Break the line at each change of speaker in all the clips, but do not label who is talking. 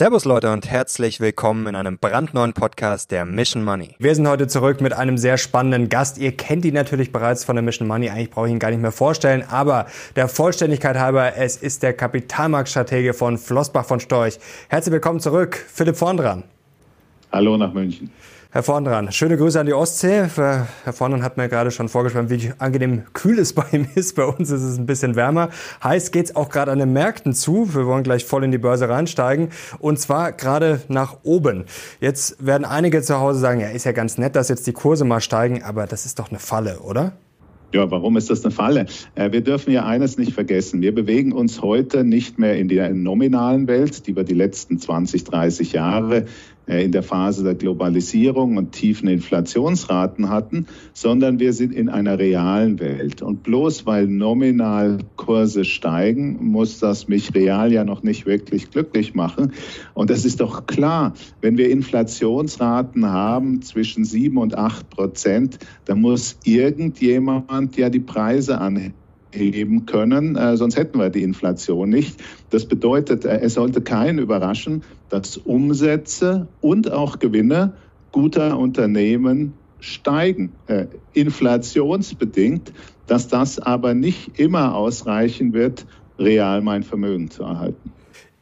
Servus Leute und herzlich willkommen in einem brandneuen Podcast der Mission Money. Wir sind heute zurück mit einem sehr spannenden Gast. Ihr kennt ihn natürlich bereits von der Mission Money. Eigentlich brauche ich ihn gar nicht mehr vorstellen, aber der Vollständigkeit halber, es ist der Kapitalmarktstratege von Flossbach von Storch. Herzlich willkommen zurück, Philipp Vorndran.
Hallo nach München.
Herr Vorndran, schöne Grüße an die Ostsee. Herr Vorndran hat mir gerade schon vorgeschlagen, wie angenehm kühl es bei ihm ist. Bei uns ist es ein bisschen wärmer. Heiß geht's auch gerade an den Märkten zu. Wir wollen gleich voll in die Börse reinsteigen. Und zwar gerade nach oben. Jetzt werden einige zu Hause sagen, ja, ist ja ganz nett, dass jetzt die Kurse mal steigen, aber das ist doch eine Falle, oder?
Ja, warum ist das eine Falle? Äh, wir dürfen ja eines nicht vergessen. Wir bewegen uns heute nicht mehr in der nominalen Welt, die wir die letzten 20, 30 Jahre in der Phase der Globalisierung und tiefen Inflationsraten hatten, sondern wir sind in einer realen Welt. Und bloß weil nominal Kurse steigen, muss das mich real ja noch nicht wirklich glücklich machen. Und das ist doch klar, wenn wir Inflationsraten haben zwischen sieben und acht Prozent, dann muss irgendjemand ja die Preise anheben heben können, äh, sonst hätten wir die Inflation nicht. Das bedeutet, äh, es sollte keinen überraschen, dass Umsätze und auch Gewinne guter Unternehmen steigen, äh, inflationsbedingt, dass das aber nicht immer ausreichen wird, real mein Vermögen zu erhalten.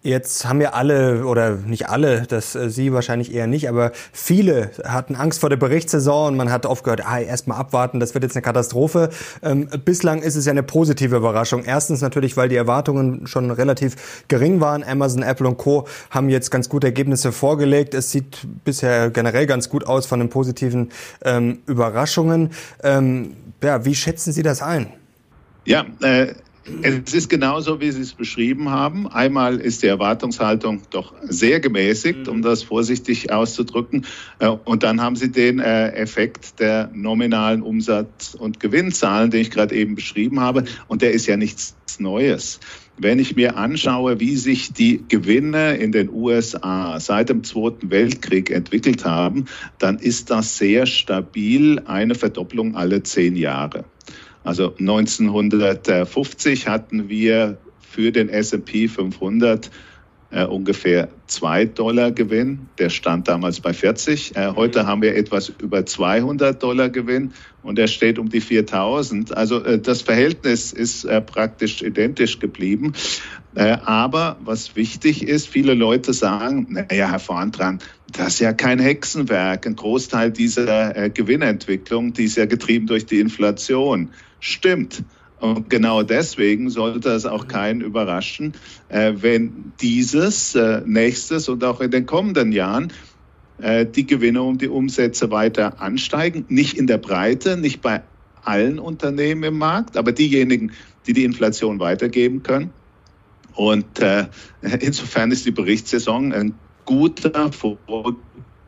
Jetzt haben ja alle, oder nicht alle, das äh, Sie wahrscheinlich eher nicht, aber viele hatten Angst vor der Berichtssaison und man hat oft gehört, ah, erstmal abwarten, das wird jetzt eine Katastrophe. Ähm, bislang ist es ja eine positive Überraschung. Erstens natürlich, weil die Erwartungen schon relativ gering waren. Amazon, Apple und Co. haben jetzt ganz gute Ergebnisse vorgelegt. Es sieht bisher generell ganz gut aus von den positiven ähm, Überraschungen. Ähm, ja, wie schätzen Sie das ein?
Ja, äh, es ist genauso, wie Sie es beschrieben haben. Einmal ist die Erwartungshaltung doch sehr gemäßigt, um das vorsichtig auszudrücken. Äh, und dann haben Sie den äh, Effekt der nominalen Umsatz- und Gewinnzahlen, den ich gerade eben beschrieben habe. Und der ist ja nichts Neues. Wenn ich mir anschaue, wie sich die Gewinne in den USA seit dem Zweiten Weltkrieg entwickelt haben, dann ist das sehr stabil eine Verdopplung alle zehn Jahre. Also 1950 hatten wir für den S&P 500 äh, ungefähr 2 Dollar Gewinn. Der stand damals bei 40. Äh, heute haben wir etwas über 200 Dollar Gewinn und er steht um die 4000. Also äh, das Verhältnis ist äh, praktisch identisch geblieben. Äh, aber was wichtig ist, viele Leute sagen, naja, Herr Vorantran, das ist ja kein Hexenwerk. Ein Großteil dieser äh, Gewinnentwicklung, die ist ja getrieben durch die Inflation stimmt. Und genau deswegen sollte es auch keinen überraschen, äh, wenn dieses, äh, nächstes und auch in den kommenden Jahren äh, die Gewinne und die Umsätze weiter ansteigen. Nicht in der Breite, nicht bei allen Unternehmen im Markt, aber diejenigen, die die Inflation weitergeben können. Und insofern ist die Berichtssaison ein guter Vorgang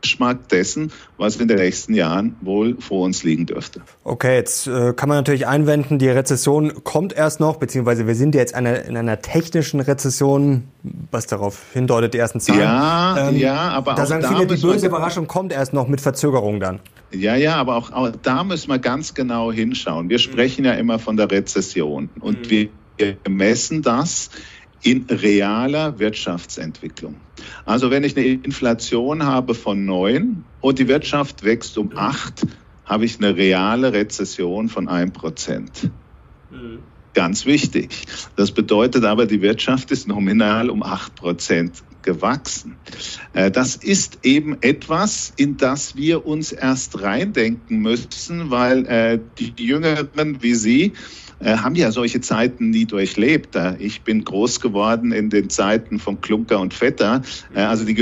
Geschmack dessen, was in den nächsten Jahren wohl vor uns liegen dürfte.
Okay, jetzt äh, kann man natürlich einwenden, die Rezession kommt erst noch, beziehungsweise wir sind jetzt eine, in einer technischen Rezession, was darauf hindeutet, die ersten Zahlen.
Ja, ähm, ja, aber
da auch sagen da viele, die böse Überraschung kommt erst noch mit Verzögerung dann.
Ja, ja, aber auch, auch, da müssen wir ganz genau hinschauen. Wir sprechen ja immer von der Rezession und mhm. wir messen das in realer Wirtschaftsentwicklung. Also wenn ich eine Inflation habe von neun und die Wirtschaft wächst um acht, habe ich eine reale Rezession von ein Prozent. Mhm. Ganz wichtig. Das bedeutet aber, die Wirtschaft ist nominal um acht Prozent gewachsen. Äh, das ist eben etwas, in das wir uns erst reindenken müssen, weil äh, die Jüngeren wie Sie äh, haben ja solche Zeiten nie durchlebt. Ich bin groß geworden in den Zeiten von Klunker und Vetter. Äh, also die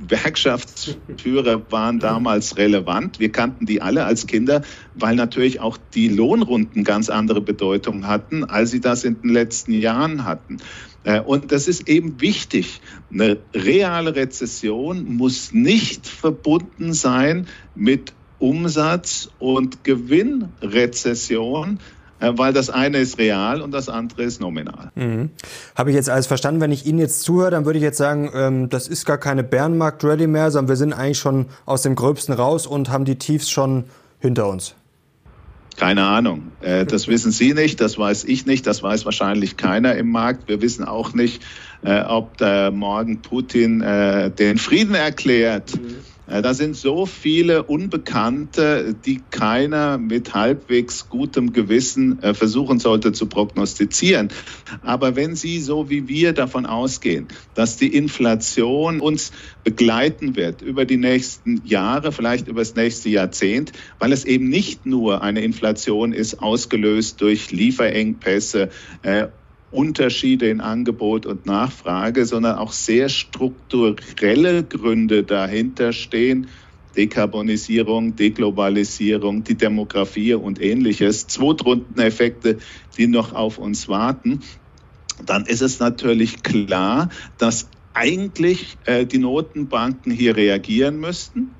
Gewerkschaftsführer waren damals relevant. Wir kannten die alle als Kinder, weil natürlich auch die Lohnrunden ganz andere Bedeutung hatten, als sie das in den letzten Jahren hatten. Äh, und das ist eben wichtig. Eine reale Rezession muss nicht verbunden sein mit Umsatz- und Gewinnrezession, äh, weil das eine ist real und das andere ist nominal.
Mhm. Habe ich jetzt alles verstanden? Wenn ich Ihnen jetzt zuhöre, dann würde ich jetzt sagen, ähm, das ist gar keine Bärenmarkt-Rally mehr, sondern wir sind eigentlich schon aus dem Gröbsten raus und haben die Tiefs schon hinter uns.
Keine Ahnung. Äh, das wissen Sie nicht, das weiß ich nicht, das weiß wahrscheinlich keiner im Markt. Wir wissen auch nicht, äh, ob morgen Putin äh, den Frieden erklärt. Mhm äh, da sind so viele Unbekannte, die keiner mit halbwegs gutem Gewissen äh, versuchen sollte zu prognostizieren. Aber wenn Sie so wie wir davon ausgehen, dass die Inflation uns begleiten wird über die nächsten Jahre, vielleicht über das nächste Jahrzehnt, weil es eben nicht nur eine Inflation ist, ausgelöst durch Lieferengpässe äh, Unterschiede in Angebot und Nachfrage, sondern auch sehr strukturelle Gründe dahinter stehen. Dekarbonisierung, Deglobalisierung, die Demografie und ähnliches, Zweitrundeneffekte, die noch auf uns warten, dann ist es natürlich klar, dass eigentlich äh, die Notenbanken hier reagieren müssten.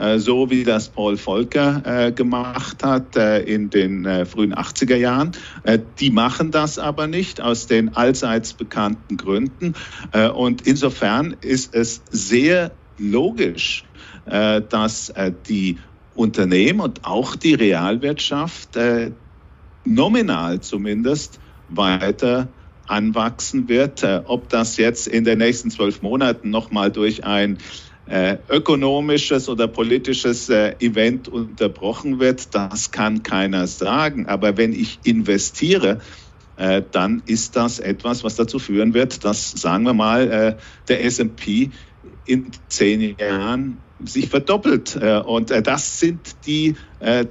Äh, so wie das Paul Volcker äh, gemacht hat äh, in den frühen 80er Jahren. die machen das aber nicht aus den allseits bekannten Gründen. und insofern ist es sehr logisch, dass die Unternehmen und auch die Realwirtschaft nominal zumindest weiter anwachsen wird. Ob das jetzt in den nächsten zwölf Monaten nochmal durch ein ökonomisches oder politisches äh, Event unterbrochen wird, das kann keiner sagen. Aber wenn ich investiere, äh, dann ist das etwas, was dazu führen wird, dass, sagen wir mal, äh, der SP in zehn Jahren sich verdoppelt. Äh, und äh, das sind die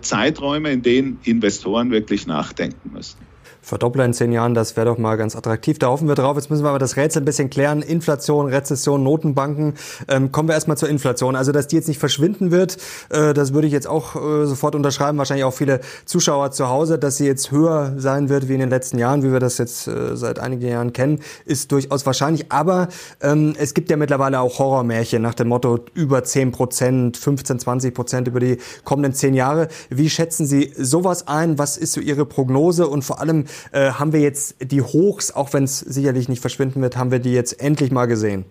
Zeiträume, in denen Investoren wirklich nachdenken müssen.
Verdoppler in zehn Jahren, das wäre doch mal ganz attraktiv. Da hoffen wir drauf. Jetzt müssen wir aber das Rätsel ein bisschen klären. Inflation, Rezession, Notenbanken. Ähm, kommen wir erstmal zur Inflation. Also, dass die jetzt nicht verschwinden wird, äh, das würde ich jetzt auch äh, sofort unterschreiben. Wahrscheinlich auch viele Zuschauer zu Hause, dass sie jetzt höher sein wird wie in den letzten Jahren, wie wir das jetzt äh, seit einigen Jahren kennen, ist durchaus wahrscheinlich. Aber ähm, es gibt ja mittlerweile auch Horrormärchen nach dem Motto über 10 Prozent, 15, 20 Prozent über die kommenden zehn Jahre. Wie schätzen Sie sowas ein? Was ist so Ihre Prognose? Und vor allem, äh, haben wir jetzt die Hochs, auch wenn es sicherlich nicht verschwinden wird, haben wir die jetzt endlich mal gesehen?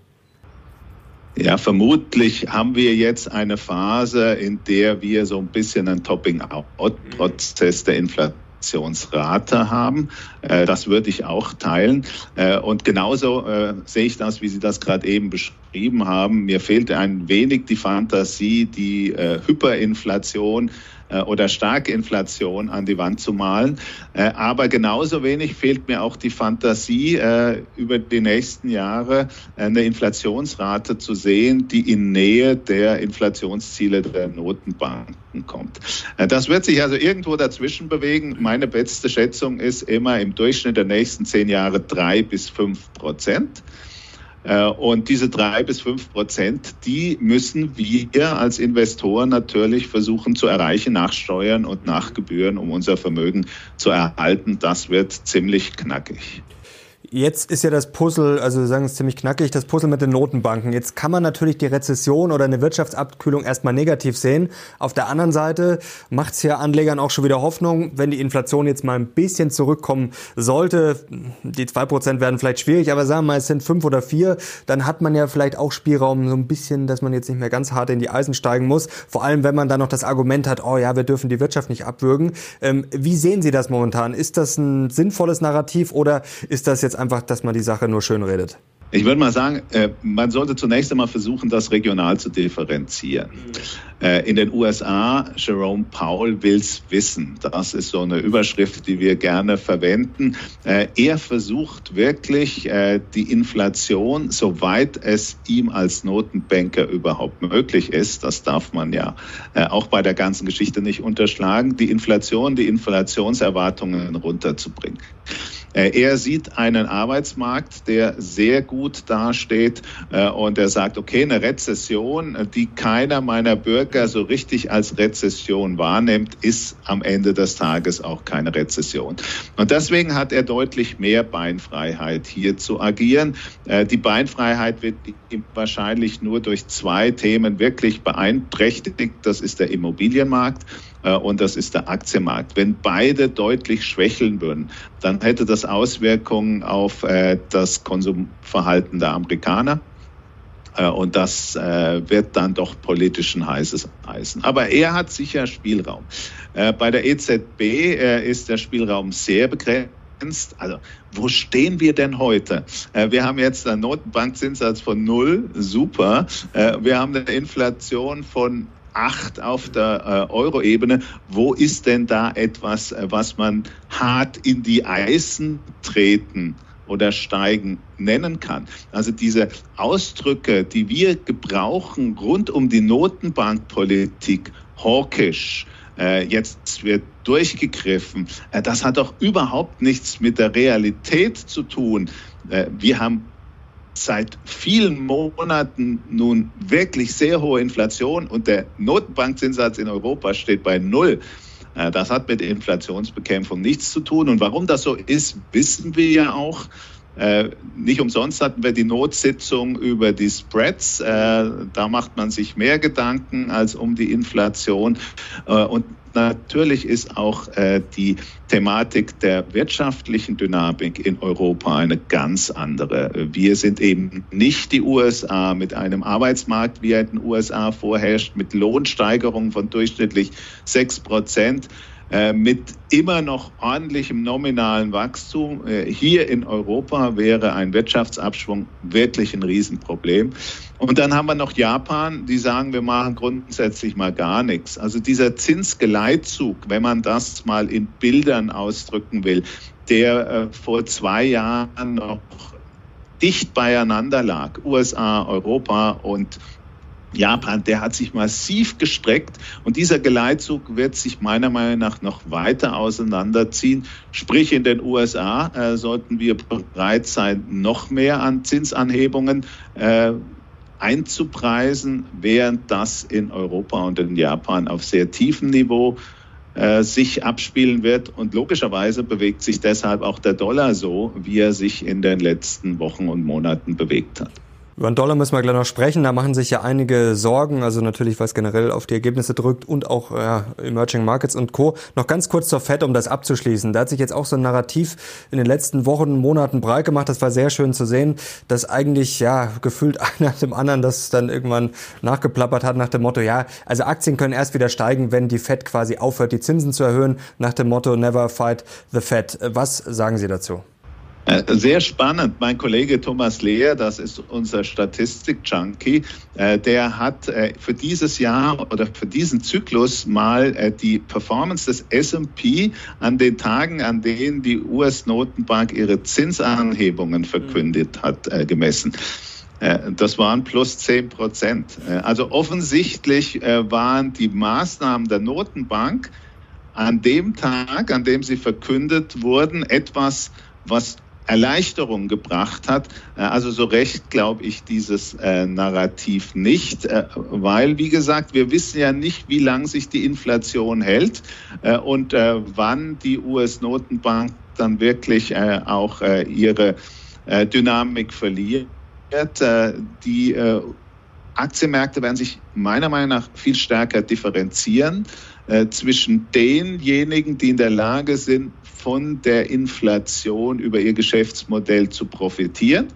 Ja, vermutlich haben wir jetzt eine Phase, in der wir so ein bisschen einen Topping-out-Prozess der Inflationsrate haben. Äh, das würde ich auch teilen. Äh, und genauso äh, sehe ich das, wie Sie das gerade eben beschrieben haben. Mir fehlt ein wenig die Fantasie, die Hyperinflation äh, oder starke Inflation an die Wand zu malen. Äh, aber genauso wenig fehlt mir auch die Fantasie, äh, über die nächsten Jahre eine Inflationsrate zu sehen, die in Nähe der Inflationsziele der Notenbanken kommt. Das wird sich also irgendwo dazwischen bewegen. Meine beste Schätzung ist immer im Durchschnitt der nächsten zehn Jahre drei bis fünf Prozent. Äh, und diese drei bis fünf Prozent, die müssen wir als Investoren natürlich versuchen zu erreichen nach Steuern und nach Gebühren, um unser Vermögen zu erhalten. Das wird ziemlich knackig.
Jetzt ist ja das Puzzle, also wir sagen es ziemlich knackig, das Puzzle mit den Notenbanken. Jetzt kann man natürlich die Rezession oder eine Wirtschaftsabkühlung erstmal negativ sehen. Auf der anderen Seite macht es ja Anlegern auch schon wieder Hoffnung, wenn die Inflation jetzt mal ein bisschen zurückkommen sollte. Die zwei Prozent werden vielleicht schwierig, aber sagen wir mal, es sind fünf oder vier, dann hat man ja vielleicht auch Spielraum so ein bisschen, dass man jetzt nicht mehr ganz hart in die Eisen steigen muss. Vor allem, wenn man dann noch das Argument hat, oh ja, wir dürfen die Wirtschaft nicht abwürgen. Ähm, wie sehen Sie das momentan? Ist das ein sinnvolles Narrativ oder ist das jetzt einfach, dass man die Sache nur schön redet?
Ich würde mal sagen, äh, man sollte zunächst einmal versuchen, das regional zu differenzieren. Äh, in den USA, Jerome Powell will's wissen. Das ist so eine Überschrift, die wir gerne verwenden. Äh, er versucht wirklich, die Inflation, soweit es ihm als Notenbanker überhaupt möglich ist, das darf man ja auch bei der ganzen Geschichte nicht unterschlagen, die Inflation, die Inflationserwartungen runterzubringen. Äh, er sieht einen Arbeitsmarkt, der sehr gut dasteht äh, und er sagt, okay, eine Rezession, die keiner meiner Bürger so richtig als Rezession wahrnimmt, ist am Ende des Tages auch keine Rezession. Und deswegen hat er deutlich mehr Beinfreiheit hier zu agieren. Äh, die Beinfreiheit wird wahrscheinlich nur durch zwei Themen wirklich beeinträchtigt. Das ist der Immobilienmarkt und das ist der Aktienmarkt. Wenn beide deutlich schwächeln würden, dann hätte das Auswirkungen auf äh, das Konsumverhalten der Amerikaner Und das wird dann doch politischen heißes Eisen. Aber er hat sicher Spielraum. Bei der EZB ist der Spielraum sehr begrenzt also, wo stehen wir denn heute? Äh, wir haben jetzt einen Notenbankzinssatz von null, super. Äh, wir haben eine Inflation von acht auf der äh, Euro-Ebene. Wo ist denn da etwas, was man hart in die Eisen treten oder steigen nennen kann. Also diese Ausdrücke, die wir gebrauchen rund um die Notenbankpolitik, hawkisch, äh, jetzt wird durchgegriffen. Äh, das hat doch überhaupt nichts mit der Realität zu tun. Äh, wir haben seit vielen Monaten nun wirklich sehr hohe Inflation und der Notenbankzinssatz in Europa steht bei Null. Äh, das hat mit Inflationsbekämpfung nichts zu tun. Und warum das so ist, wissen wir ja auch. Äh, nicht umsonst hatten wir die Notsitzung über die Spreads. Äh, da macht man sich mehr Gedanken als um die Inflation. Äh, und natürlich ist auch äh, die Thematik der wirtschaftlichen Dynamik in Europa eine ganz andere. Wir sind eben nicht die USA mit einem Arbeitsmarkt, wie er in den USA vorherrscht, mit Lohnsteigerungen von durchschnittlich sechs Prozent. Äh, mit immer noch ordentlichem nominalen Wachstum. Äh, hier in Europa wäre ein Wirtschaftsabschwung wirklich ein Riesenproblem. Und dann haben wir noch Japan, die sagen, wir machen grundsätzlich mal gar nichts. Also dieser Zinsgeleitzug, wenn man das mal in Bildern ausdrücken will, der äh, vor zwei Jahren noch dicht beieinander lag, USA, Europa und Japan, der hat sich massiv gestreckt und dieser Geleitzug wird sich meiner Meinung nach noch weiter auseinanderziehen. Sprich, in den USA äh, sollten wir bereit sein, noch mehr an Zinsanhebungen äh, einzupreisen, während das in Europa und in Japan auf sehr tiefem Niveau äh, sich abspielen wird. Und logischerweise bewegt sich deshalb auch der Dollar so, wie er sich in den letzten Wochen und Monaten bewegt hat.
Über den Dollar müssen wir gleich noch sprechen. Da machen sich ja einige Sorgen, also natürlich, was generell auf die Ergebnisse drückt und auch ja, Emerging Markets und Co. Noch ganz kurz zur FED, um das abzuschließen. Da hat sich jetzt auch so ein Narrativ in den letzten Wochen, Monaten breit gemacht. Das war sehr schön zu sehen, dass eigentlich ja gefühlt einer dem anderen das dann irgendwann nachgeplappert hat nach dem Motto, ja, also Aktien können erst wieder steigen, wenn die FED quasi aufhört, die Zinsen zu erhöhen, nach dem Motto Never fight the FED. Was sagen Sie dazu?
Äh, sehr spannend. Mein Kollege Thomas Lehr, das ist unser Statistik-Junkie, äh, der hat äh, für dieses Jahr oder für diesen Zyklus mal die Performance des S&P an den Tagen, an denen die US-Notenbank ihre Zinsanhebungen verkündet hat, gemessen. Das waren plus 10 Prozent. Also offensichtlich waren die Maßnahmen der Notenbank an dem Tag, an dem sie verkündet wurden, etwas, was Erleichterung gebracht hat. Äh, also so recht glaube ich dieses äh, Narrativ nicht, äh, weil, wie gesagt, wir wissen ja nicht, wie lange sich die Inflation hält äh, und äh, wann die US-Notenbank dann wirklich äh, auch ihre Dynamik verliert. die Aktienmärkte werden sich meiner Meinung nach viel stärker differenzieren zwischen denjenigen, die in der Lage sind, von der Inflation über ihr Geschäftsmodell zu profitieren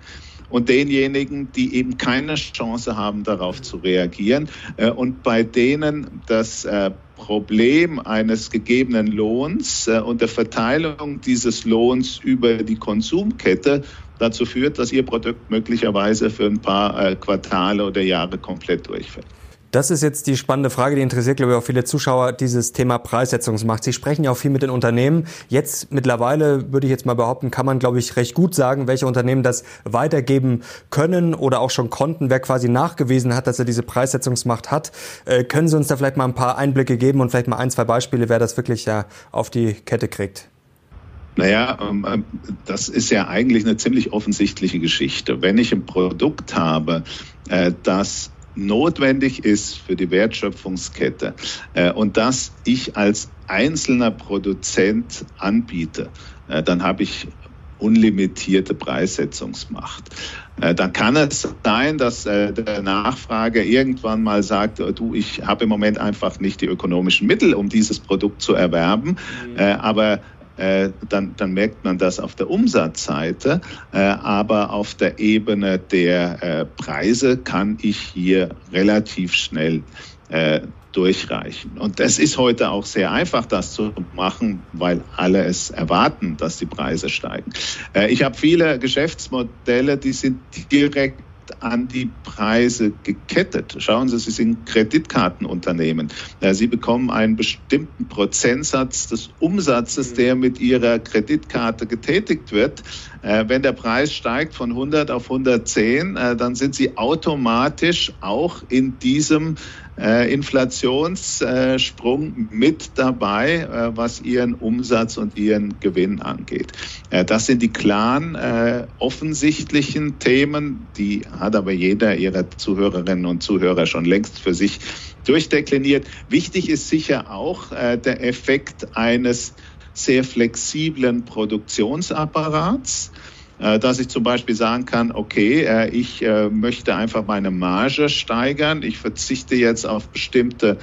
und denjenigen, die eben keine Chance haben, darauf zu reagieren äh, und bei denen das äh, Problem eines gegebenen Lohns äh, und der Verteilung dieses Lohns über die Konsumkette dazu führt, dass ihr Produkt möglicherweise für ein paar Quartale oder Jahre komplett durchfällt.
Das ist jetzt die spannende Frage, die interessiert, glaube ich, auch viele Zuschauer, dieses Thema Preissetzungsmacht. Sie sprechen ja auch viel mit den Unternehmen. Jetzt mittlerweile, würde ich jetzt mal behaupten, kann man, glaube ich, recht gut sagen, welche Unternehmen das weitergeben können oder auch schon konnten, wer quasi nachgewiesen hat, dass er diese Preissetzungsmacht hat. Äh, können Sie uns da vielleicht mal ein paar Einblicke geben und vielleicht mal ein, zwei Beispiele, wer das wirklich ja auf die Kette kriegt?
Naja, ähm, ähm, das ist ja eigentlich eine ziemlich offensichtliche Geschichte. Wenn ich ein Produkt habe, äh, das notwendig ist für die Wertschöpfungskette äh, und das ich als einzelner Produzent anbiete, äh, dann habe ich unlimitierte Preissetzungsmacht. Äh, dann kann es sein, dass der Nachfrager irgendwann mal sagt, du, ich habe im Moment einfach nicht die ökonomischen Mittel, um dieses Produkt zu erwerben, mhm. aber dann, dann merkt man das auf der Umsatzseite. Äh, aber auf der Ebene der äh, Preise kann ich hier relativ schnell durchreichen. Und es ist heute auch sehr einfach, das zu machen, weil alle es erwarten, dass die Preise steigen. Ich habe viele Geschäftsmodelle, die sind direkt an die Preise gekettet. Schauen Sie, Sie sind Kreditkartenunternehmen. Sie bekommen einen bestimmten Prozentsatz des Umsatzes, der mit Ihrer Kreditkarte getätigt wird. Äh, wenn der Preis steigt von 100 auf 110, äh, dann sind Sie automatisch auch in diesem äh, Inflationssprung mit dabei, was ihren Umsatz und ihren Gewinn angeht. Das sind die klaren, offensichtlichen Themen, die hat aber jeder ihrer Zuhörerinnen und Zuhörer schon längst für sich durchdekliniert. Wichtig ist sicher auch der Effekt eines sehr flexiblen Produktionsapparats. Äh, dass ich zum Beispiel sagen kann, okay, äh, ich äh, möchte einfach meine Marge steigern, ich verzichte jetzt auf bestimmte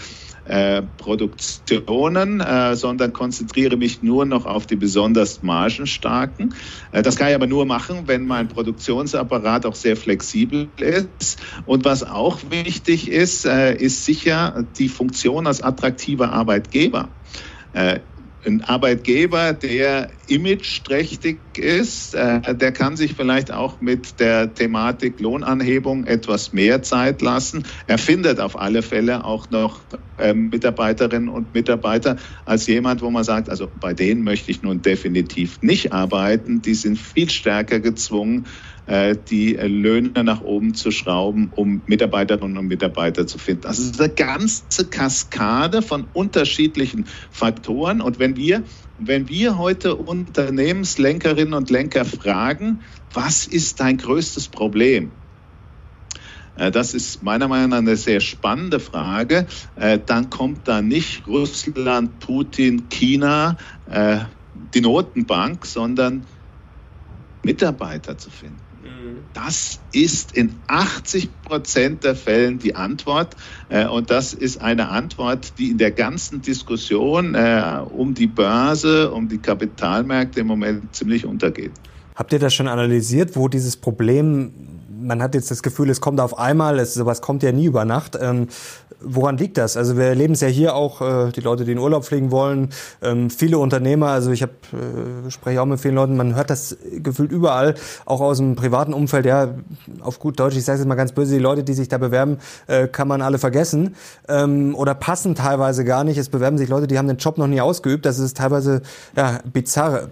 Produktionen, sondern konzentriere mich nur noch auf die besonders margenstarken. das kann ich aber nur machen, wenn mein Produktionsapparat auch sehr flexibel ist. Und was auch wichtig ist, ist sicher die Funktion als attraktiver Arbeitgeber ein Arbeitgeber, der imageträchtig ist, äh, der kann sich vielleicht auch mit der Thematik Lohnanhebung etwas mehr Zeit lassen. Er findet auf alle Fälle auch noch ähm, Mitarbeiterinnen und Mitarbeiter als jemand, wo man sagt, also bei denen möchte ich nun definitiv nicht arbeiten. Die sind viel stärker gezwungen, die Löhne nach oben zu schrauben, um Mitarbeiterinnen und Mitarbeiter zu finden. Also es ist eine ganze Kaskade von unterschiedlichen Faktoren. Und wenn wir, wenn wir heute Unternehmenslenkerinnen und Lenker fragen, was ist dein größtes Problem? Äh, das ist meiner Meinung nach eine sehr spannende Frage. Äh, dann kommt da nicht Russland, Putin, China, die Notenbank, sondern Mitarbeiter zu finden. Das ist in 80 Prozent der Fällen die Antwort. Äh, und das ist eine Antwort, die in der ganzen Diskussion äh, um die Börse, um die Kapitalmärkte im Moment ziemlich untergeht.
Habt ihr das schon analysiert, wo dieses Problem man hat jetzt das Gefühl, es kommt auf einmal, es, sowas kommt ja nie über Nacht. Ähm, woran liegt das? Also wir erleben es ja hier auch, äh, die Leute, die in Urlaub fliegen wollen, ähm, viele Unternehmer, also ich hab, äh, spreche auch mit vielen Leuten, man hört das gefühlt überall, auch aus dem privaten Umfeld, ja, auf gut Deutsch, ich sage es mal ganz böse, die Leute, die sich da bewerben, äh, kann man alle vergessen ähm, oder passen teilweise gar nicht. Es bewerben sich Leute, die haben den Job noch nie ausgeübt, das ist teilweise ja, bizarr.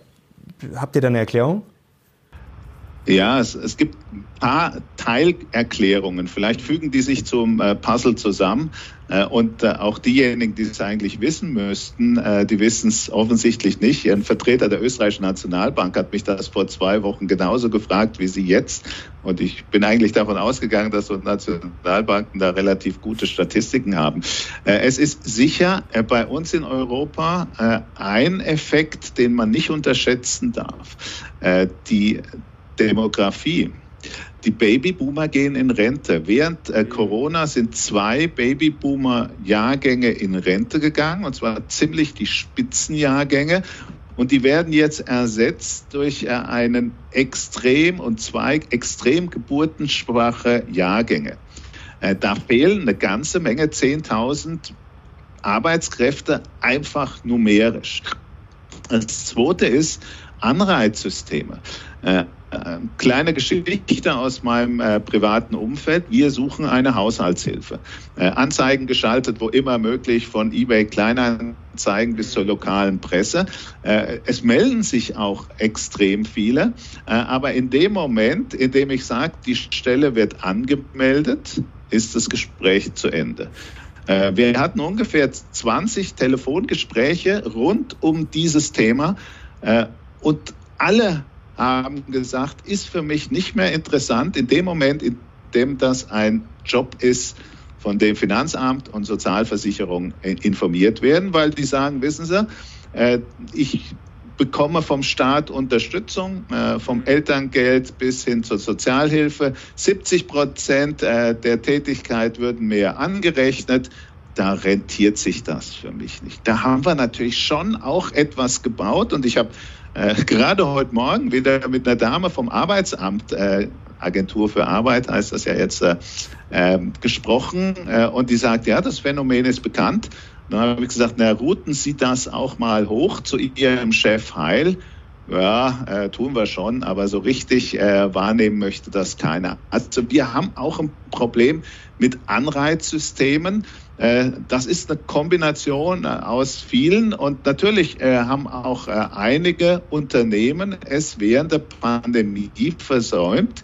Habt ihr da eine Erklärung?
Ja, es, es gibt ein paar Teilerklärungen. Vielleicht fügen die sich zum äh, Puzzle zusammen. Äh, und äh, auch diejenigen, die es eigentlich wissen müssten, äh, die wissen es offensichtlich nicht. Ein Vertreter der österreichischen Nationalbank hat mich das vor zwei Wochen genauso gefragt wie Sie jetzt. Und ich bin eigentlich davon ausgegangen, dass so Nationalbanken da relativ gute Statistiken haben. Äh, es ist sicher äh, bei uns in Europa ein Effekt, den man nicht unterschätzen darf. Die Demografie. Die Babyboomer gehen in Rente. Während äh, Corona sind zwei Babyboomer-Jahrgänge in Rente gegangen, und zwar ziemlich die Spitzenjahrgänge. Und die werden jetzt ersetzt durch äh, einen extrem und zwei extrem geburtenschwache Jahrgänge. Äh, da fehlen eine ganze Menge, 10.000 Arbeitskräfte, einfach numerisch. Das Zweite ist Anreizsysteme. Äh, kleine Geschichte aus meinem äh, privaten Umfeld. Wir suchen eine Haushaltshilfe. Äh, Anzeigen geschaltet, wo immer möglich, von eBay Kleinanzeigen bis zur lokalen Presse. Äh, es melden sich auch extrem viele. Äh, aber in dem Moment, in dem ich sage, die Stelle wird angemeldet, ist das Gespräch zu Ende. Wir hatten ungefähr 20 Telefongespräche rund um dieses Thema und alle haben gesagt, ist für mich nicht mehr interessant in dem Moment, in dem das ein Job ist, von dem Finanzamt und Sozialversicherung informiert werden, weil die sagen, wissen Sie, äh, ich bekomme vom Staat Unterstützung, äh, vom Elterngeld bis hin zur Sozialhilfe. 70 Prozent äh, der Tätigkeit würden mir angerechnet da rentiert sich das für mich nicht. Da haben wir natürlich schon auch etwas gebaut und ich habe äh, gerade heute Morgen wieder mit einer Dame vom Arbeitsamt, äh, Agentur für Arbeit heißt das ja jetzt, äh, ähm, gesprochen äh, und die sagt, ja, das Phänomen ist bekannt. Dann habe ich gesagt, na, routen Sie das auch mal hoch zu Ihrem Chef Heil. Ja, äh, tun wir schon, aber so richtig äh, wahrnehmen möchte das keiner. Also wir haben auch ein Problem mit Anreizsystemen. Äh, das ist eine Kombination äh, aus vielen und natürlich äh, haben auch einige Unternehmen es während der Pandemie versäumt,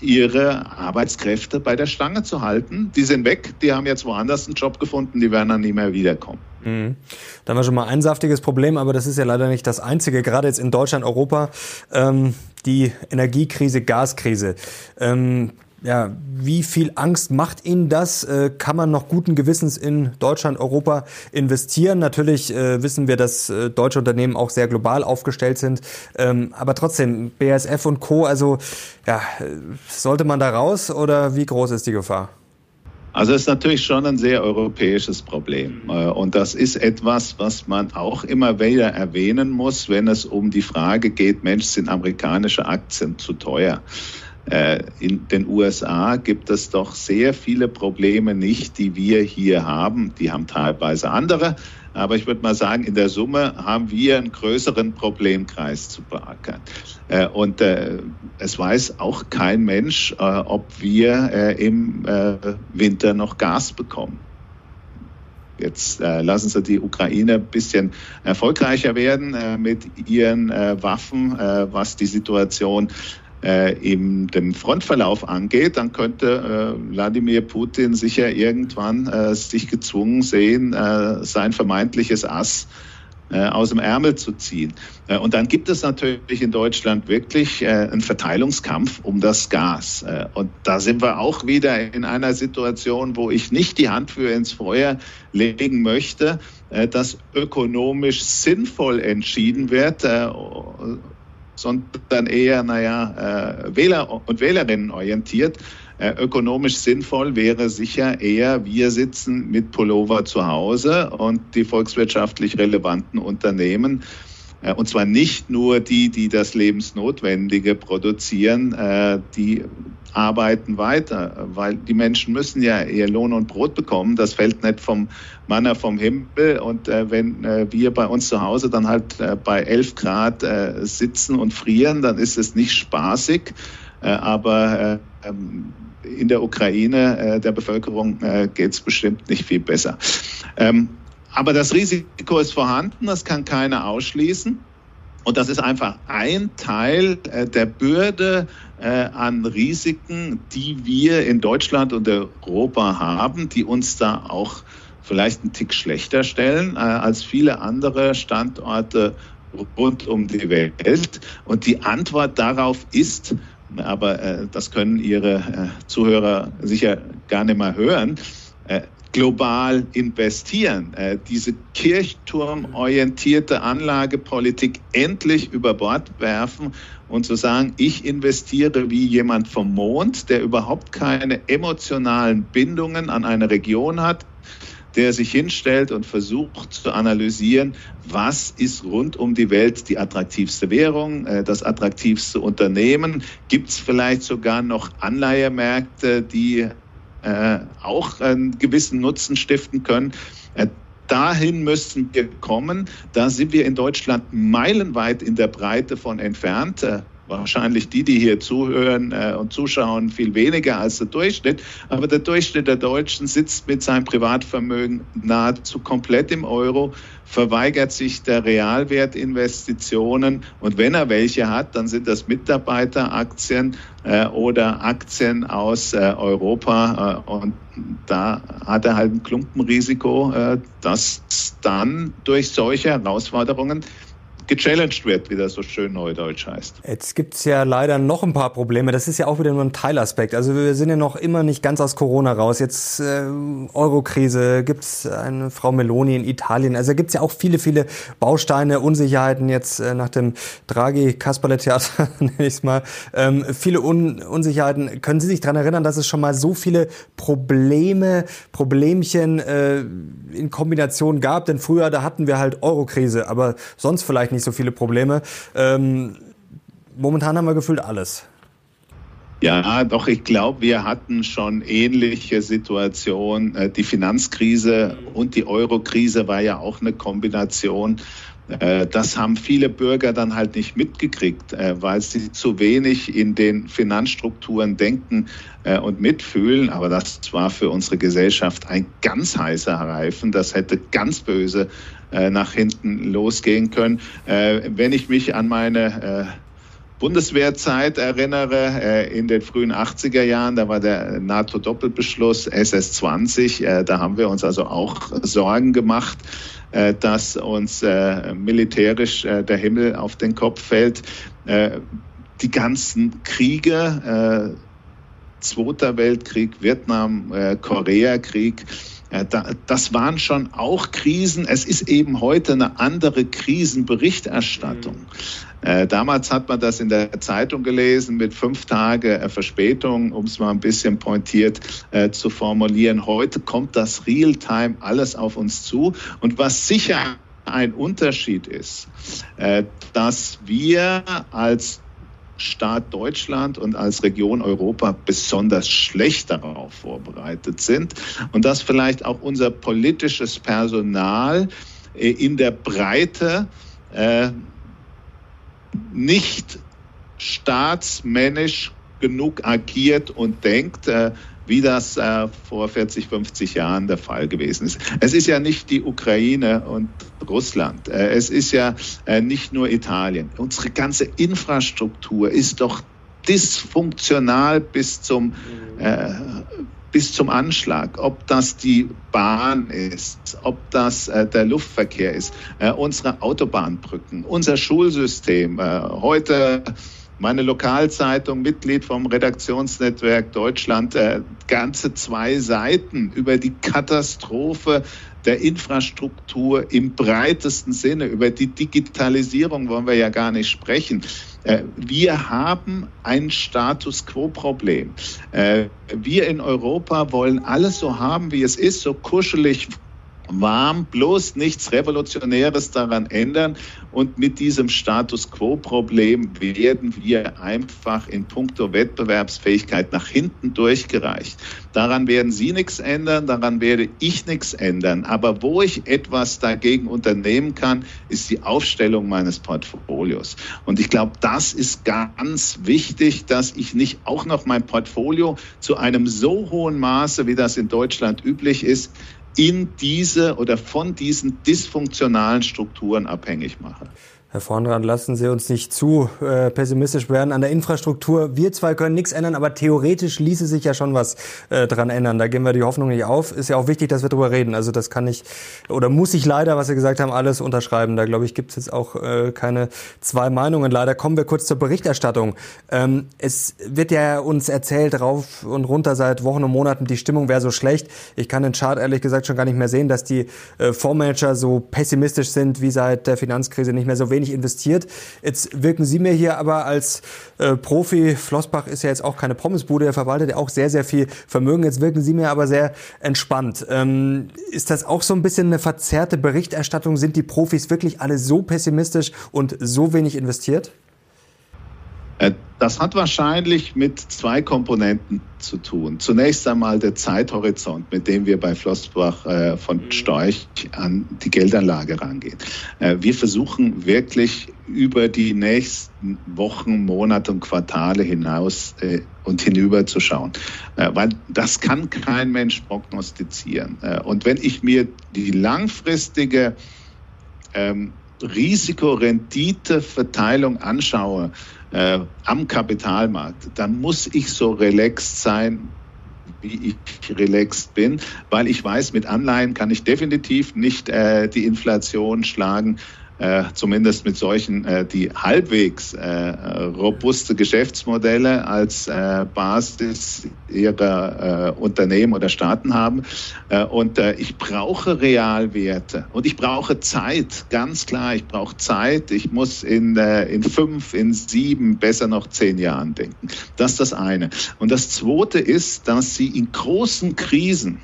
ihre Arbeitskräfte bei der Stange zu halten. Die sind weg, die haben jetzt woanders einen Job gefunden, die werden dann nie mehr wiederkommen. Mhm.
Da haben wir schon mal ein saftiges Problem, aber das ist ja leider nicht das einzige, gerade jetzt in Deutschland, Europa, ähm, die Energiekrise, Gaskrise. Ähm, ja, wie viel Angst macht Ihnen das? Äh, kann man noch guten Gewissens in Deutschland, Europa investieren? Natürlich äh, wissen wir, dass äh, deutsche Unternehmen auch sehr global aufgestellt sind. Ähm, aber trotzdem, BASF und Co., also ja, sollte man da raus oder wie groß ist die Gefahr?
Also es ist natürlich schon ein sehr europäisches Problem. Und das ist etwas, was man auch immer wieder erwähnen muss, wenn es um die Frage geht, Mensch, sind amerikanische Aktien zu teuer? Äh, in den USA gibt es doch sehr viele Probleme nicht, die wir hier haben. Die haben teilweise andere. Aber ich würde mal sagen, in der Summe haben wir einen größeren Problemkreis zu beackern. Äh, und äh, es weiß auch kein Mensch, ob wir im Winter noch Gas bekommen. Jetzt äh, lassen Sie die Ukraine ein bisschen erfolgreicher werden äh, mit ihren äh, Waffen, was die Situation äh, eben den Frontverlauf angeht, dann könnte äh, Wladimir Putin sicher irgendwann äh, sich gezwungen sehen, äh, sein vermeintliches Ass äh, aus dem Ärmel zu ziehen. Äh, und dann gibt es natürlich in Deutschland wirklich einen Verteilungskampf um das Gas. Und da sind wir auch wieder in einer Situation, wo ich nicht die Hand für ins Feuer legen möchte, dass ökonomisch sinnvoll entschieden wird sondern eher, naja, äh, Wähler und Wählerinnen orientiert. Äh, ökonomisch sinnvoll wäre sicher eher, wir sitzen mit Pullover zu Hause und die volkswirtschaftlich relevanten Unternehmen und zwar nicht nur die, die das Lebensnotwendige produzieren, äh, die arbeiten weiter, weil die Menschen müssen ja ihr Lohn und Brot bekommen. Das fällt nicht vom Manna vom Himmel. Und äh, wenn wir bei uns zu Hause dann halt bei 11 Grad sitzen und frieren, dann ist es nicht spaßig. aber ähm, in der Ukraine der Bevölkerung geht es bestimmt nicht viel besser. Ähm, aber das Risiko ist vorhanden, das kann keiner ausschließen. Und das ist einfach ein Teil äh, der Bürde äh, an Risiken, die wir in Deutschland und Europa haben, die uns da auch vielleicht einen Tick schlechter stellen äh, als viele andere Standorte rund um die Welt. Und die Antwort darauf ist, aber das können Ihre Zuhörer sicher gar nicht mehr hören, global investieren, äh, diese kirchturmorientierte Anlagepolitik endlich über Bord werfen und zu sagen, ich investiere wie jemand vom Mond, der überhaupt keine emotionalen Bindungen an eine Region hat, der sich hinstellt und versucht zu analysieren, was ist rund um die Welt die attraktivste Währung, äh, das attraktivste Unternehmen. Gibt es vielleicht sogar noch Anleihemärkte, die äh, auch einen gewissen Nutzen stiften können. Äh, dahin müssen wir kommen. Da sind wir in Deutschland meilenweit in der Breite von entfernt. Wahrscheinlich die, die hier zuhören äh, und zuschauen, viel weniger als der Durchschnitt. Aber der Durchschnitt der Deutschen sitzt mit seinem Privatvermögen nahezu komplett im Euro, verweigert sich der Realwertinvestitionen und wenn er welche hat, dann sind das Mitarbeiteraktien äh, oder Aktien aus äh, Europa und da hat er halt ein Klumpenrisiko, dass dann durch solche Herausforderungen gechallenged wird, wie das so schön neudeutsch heißt.
Jetzt gibt es ja leider noch ein paar Probleme. Das ist ja auch wieder nur ein Teilaspekt. Also wir sind ja noch immer nicht ganz aus Corona raus. Jetzt äh, Eurokrise, gibt es eine Frau Meloni in Italien. Also gibt es ja auch viele, viele Bausteine, Unsicherheiten jetzt äh, nach dem Draghi-Kasperle-Theater, nenne ich mal. Ähm, viele Un Unsicherheiten. Können Sie sich daran erinnern, dass es schon mal so viele Probleme, Problemchen äh, in Kombination gab? Denn früher, da hatten wir halt Eurokrise, aber sonst vielleicht nicht so viele Probleme. Ähm, momentan haben wir gefühlt alles.
Ja, doch, ich glaube, wir hatten schon ähnliche Situationen. Äh, die Finanzkrise und die Eurokrise war ja auch eine Kombination. Äh, das haben viele Bürger dann halt nicht mitgekriegt, äh, weil sie zu wenig in den Finanzstrukturen denken und mitfühlen. Aber das war für unsere Gesellschaft ein ganz heißer Reifen. Das hätte ganz böse nach hinten losgehen können. Wenn ich mich an meine Bundeswehrzeit erinnere, äh, in den frühen 80er Jahren, da war der NATO-Doppelbeschluss SS-20, äh, da haben wir uns also auch Sorgen gemacht, äh, dass uns militärisch der Himmel auf den Kopf fällt. Die ganzen Kriege, Zweiter Weltkrieg, Vietnam, Koreakrieg, das waren schon auch Krisen. Es ist eben heute eine andere Krisenberichterstattung. Mhm. Äh, damals hat man das in der Zeitung gelesen mit fünf Tage äh, Verspätung, um es mal ein bisschen pointiert äh, zu formulieren. Heute kommt das Realtime alles auf uns zu. Und was sicher ein Unterschied ist, dass wir als Staat Deutschland und als Region Europa besonders schlecht darauf vorbereitet sind und dass vielleicht auch unser politisches Personal äh, in der Breite äh, nicht staatsmännisch genug agiert und denkt, äh, wie das äh, vor 40, 50 Jahren der Fall gewesen ist. Es ist ja nicht die Ukraine und Russland. Äh, es ist ja äh, nicht nur Italien. Unsere ganze Infrastruktur ist doch dysfunktional bis zum, äh, bis zum Anschlag. Ob das die Bahn ist, ob das äh, der Luftverkehr ist, äh, unsere Autobahnbrücken, unser Schulsystem. Heute meine Lokalzeitung, Mitglied vom Redaktionsnetzwerk Deutschland, äh, ganze zwei Seiten über die Katastrophe der Infrastruktur im breitesten Sinne. Über die Digitalisierung wollen wir ja gar nicht sprechen. Äh, wir haben ein Status quo-Problem. Äh, wir in Europa wollen alles so haben, wie es ist, so kuschelig warm, bloß nichts Revolutionäres daran ändern. Und mit diesem Status quo-Problem werden wir einfach in puncto Wettbewerbsfähigkeit nach hinten durchgereicht. Daran werden Sie nichts ändern, daran werde ich nichts ändern. Aber wo ich etwas dagegen unternehmen kann, ist die Aufstellung meines Portfolios. Und ich glaube, das ist ganz wichtig, dass ich nicht auch noch mein Portfolio zu einem so hohen Maße, wie das in Deutschland üblich ist, in diese oder von diesen dysfunktionalen Strukturen abhängig mache.
Herr Vornrad, lassen Sie uns nicht zu äh, pessimistisch werden an der Infrastruktur. Wir zwei können nichts ändern, aber theoretisch ließe sich ja schon was äh, dran ändern. Da geben wir die Hoffnung nicht auf. Ist ja auch wichtig, dass wir darüber reden. Also das kann ich oder muss ich leider, was Sie gesagt haben, alles unterschreiben. Da glaube ich, gibt es jetzt auch äh, keine zwei Meinungen. Leider kommen wir kurz zur Berichterstattung. Ähm, es wird ja uns erzählt, rauf und runter seit Wochen und Monaten, die Stimmung wäre so schlecht. Ich kann den Chart ehrlich gesagt schon gar nicht mehr sehen, dass die äh, Fondsmanager so pessimistisch sind wie seit der Finanzkrise nicht mehr so wenig wenig investiert. Jetzt wirken Sie mir hier aber als äh, Profi, Flossbach ist ja jetzt auch keine Pommesbude, er verwaltet ja auch sehr, sehr viel Vermögen. Jetzt wirken Sie mir aber sehr entspannt. Ähm, ist das auch so ein bisschen eine verzerrte Berichterstattung? Sind die Profis wirklich alle so pessimistisch und so wenig investiert?
Äh, das hat wahrscheinlich mit zwei Komponenten zu tun. Zunächst einmal der Zeithorizont, mit dem wir bei Flossbach äh, von mhm. Storch an die Geldanlage rangehen. Äh, wir versuchen wirklich über die nächsten Wochen, Monate und Quartale hinaus und hinüber zu schauen. weil das kann kein Mensch prognostizieren. und wenn ich mir die langfristige ähm, Risikorendite-Verteilung anschaue, äh, am Kapitalmarkt, dann muss ich so relaxed sein, wie ich relaxed bin, weil ich weiß, mit Anleihen kann ich definitiv nicht äh, die Inflation schlagen. Äh, zumindest mit solchen, äh, die halbwegs äh, robuste Geschäftsmodelle als äh, Basis ihrer äh, Unternehmen oder Staaten haben. Äh, und äh, ich brauche Realwerte und ich brauche Zeit, ganz klar, ich brauche Zeit. Ich muss in, äh, in fünf, in sieben, besser noch zehn Jahren denken. Das ist das eine. Und das zweite ist, dass sie in großen Krisen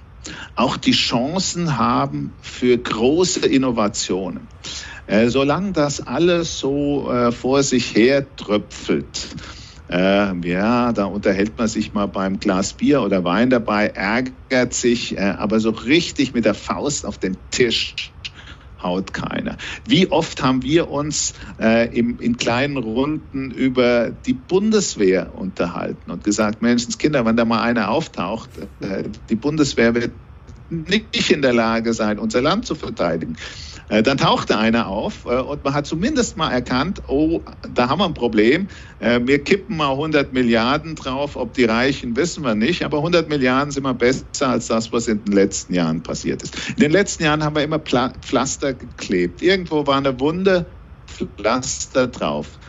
auch die Chancen haben für große Innovationen. Äh, solange das alles so äh, vor sich her tröpfelt, äh, ja, da unterhält man sich mal beim Glas Bier oder Wein dabei, ärgert sich, äh, aber so richtig mit der Faust auf den Tisch haut keiner. Wie oft haben wir uns äh, im, in kleinen Runden über die Bundeswehr unterhalten und gesagt, Menschenskinder, wenn da mal einer auftaucht, äh, die Bundeswehr wird nicht in der Lage sein, unser Land zu verteidigen. Äh, dann tauchte einer auf äh, und man hat zumindest mal erkannt, oh, da haben wir ein Problem. Äh, wir kippen mal 100 Milliarden drauf. Ob die Reichen, wissen wir nicht. Aber 100 Milliarden sind immer besser als das, was in den letzten Jahren passiert ist. In den letzten Jahren haben wir immer Pflaster geklebt. Irgendwo war eine Wunde, Pflaster drauf